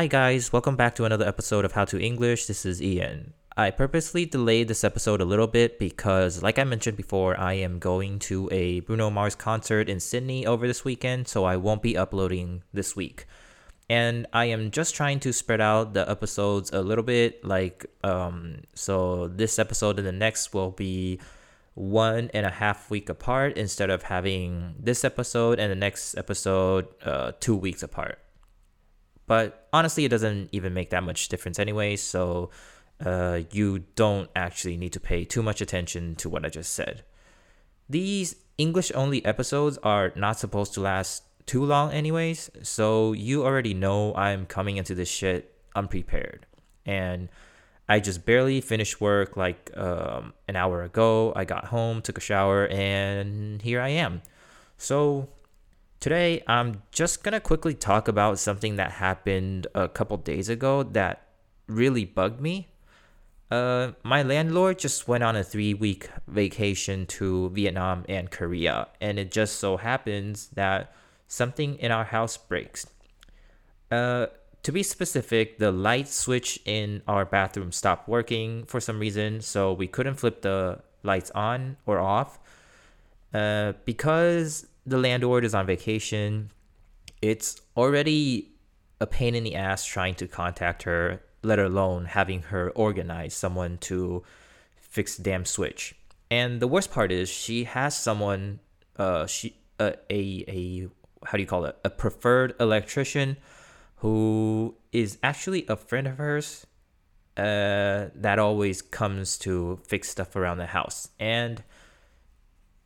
Hi, guys, welcome back to another episode of How to English. This is Ian. I purposely delayed this episode a little bit because, like I mentioned before, I am going to a Bruno Mars concert in Sydney over this weekend, so I won't be uploading this week. And I am just trying to spread out the episodes a little bit, like, um, so this episode and the next will be one and a half week apart instead of having this episode and the next episode uh, two weeks apart. But honestly, it doesn't even make that much difference anyway, so uh, you don't actually need to pay too much attention to what I just said. These English only episodes are not supposed to last too long, anyways, so you already know I'm coming into this shit unprepared. And I just barely finished work like um, an hour ago. I got home, took a shower, and here I am. So today I'm just gonna quickly talk about something that happened a couple days ago that really bugged me. Uh, my landlord just went on a three week vacation to Vietnam and Korea, and it just so happens that something in our house breaks. Uh, to be specific, the light switch in our bathroom stopped working for some reason, so we couldn't flip the lights on or off. Uh, because the landlord is on vacation, it's already a pain in the ass trying to contact her let alone having her organize someone to fix the damn switch. And the worst part is she has someone, uh, she uh, a a how do you call it? A preferred electrician who is actually a friend of hers uh, that always comes to fix stuff around the house. And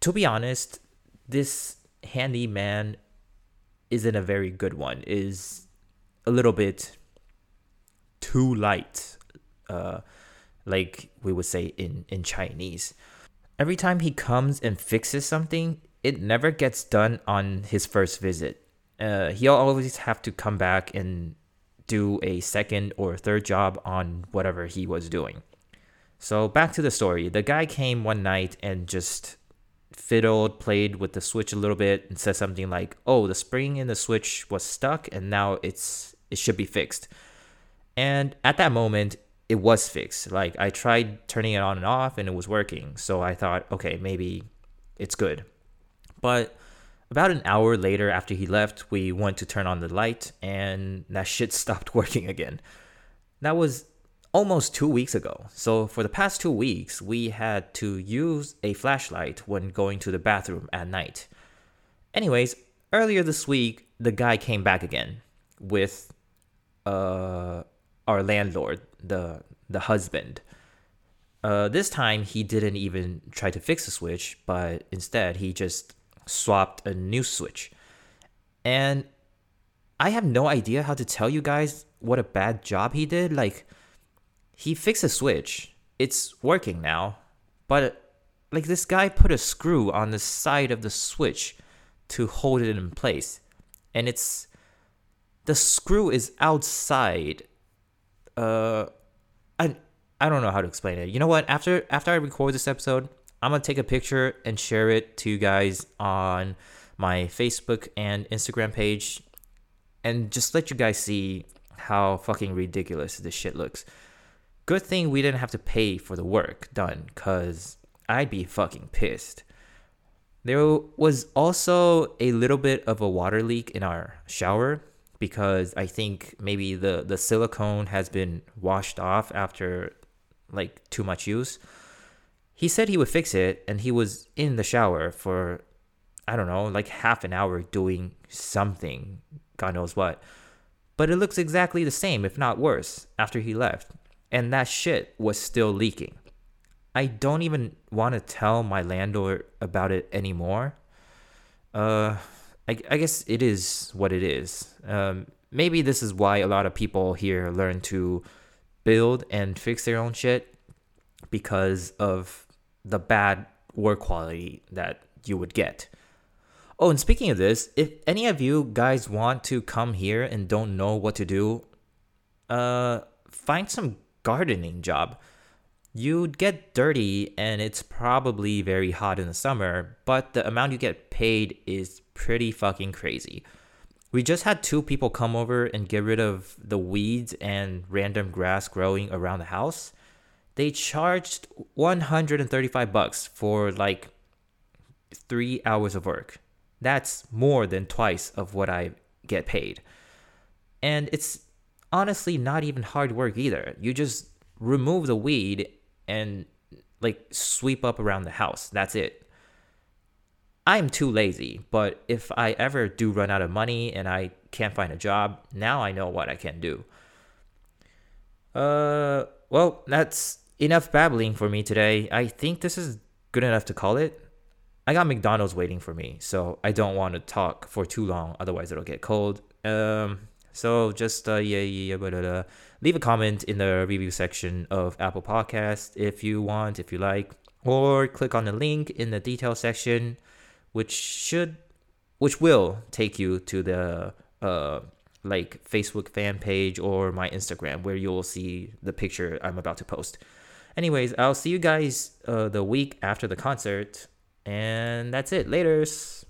to be honest, this handyman isn't a very good one. Is a little bit too light, uh, like we would say in, in Chinese. Every time he comes and fixes something, it never gets done on his first visit. Uh, he'll always have to come back and do a second or third job on whatever he was doing. So back to the story. The guy came one night and just fiddled, played with the switch a little bit, and said something like, "Oh, the spring in the switch was stuck, and now it's it should be fixed." And at that moment, it was fixed. Like I tried turning it on and off and it was working. So I thought, okay, maybe it's good. But about an hour later after he left, we went to turn on the light and that shit stopped working again. That was almost two weeks ago. So for the past two weeks, we had to use a flashlight when going to the bathroom at night. Anyways, earlier this week, the guy came back again with uh our landlord, the the husband. Uh, this time he didn't even try to fix the switch, but instead he just swapped a new switch. And I have no idea how to tell you guys what a bad job he did. Like he fixed a switch. It's working now. But like this guy put a screw on the side of the switch to hold it in place. And it's the screw is outside uh, I I don't know how to explain it. You know what? After after I record this episode, I'm gonna take a picture and share it to you guys on my Facebook and Instagram page, and just let you guys see how fucking ridiculous this shit looks. Good thing we didn't have to pay for the work done, cause I'd be fucking pissed. There was also a little bit of a water leak in our shower because I think maybe the the silicone has been washed off after like too much use. He said he would fix it and he was in the shower for I don't know, like half an hour doing something, god knows what. But it looks exactly the same if not worse after he left. And that shit was still leaking. I don't even want to tell my landlord about it anymore. Uh I, I guess it is what it is. Um, maybe this is why a lot of people here learn to build and fix their own shit because of the bad work quality that you would get. Oh, and speaking of this, if any of you guys want to come here and don't know what to do, uh, find some gardening job. You'd get dirty and it's probably very hot in the summer, but the amount you get paid is pretty fucking crazy. We just had two people come over and get rid of the weeds and random grass growing around the house. They charged 135 bucks for like 3 hours of work. That's more than twice of what I get paid. And it's honestly not even hard work either. You just remove the weed and like sweep up around the house. That's it. I'm too lazy, but if I ever do run out of money and I can't find a job, now I know what I can do. Uh, well, that's enough babbling for me today. I think this is good enough to call it. I got McDonald's waiting for me, so I don't want to talk for too long, otherwise it'll get cold. Um, so just uh, yeah, yeah, but uh, leave a comment in the review section of Apple Podcast if you want, if you like, or click on the link in the detail section which should which will take you to the uh like Facebook fan page or my Instagram where you'll see the picture I'm about to post. Anyways, I'll see you guys uh, the week after the concert, and that's it. Laters.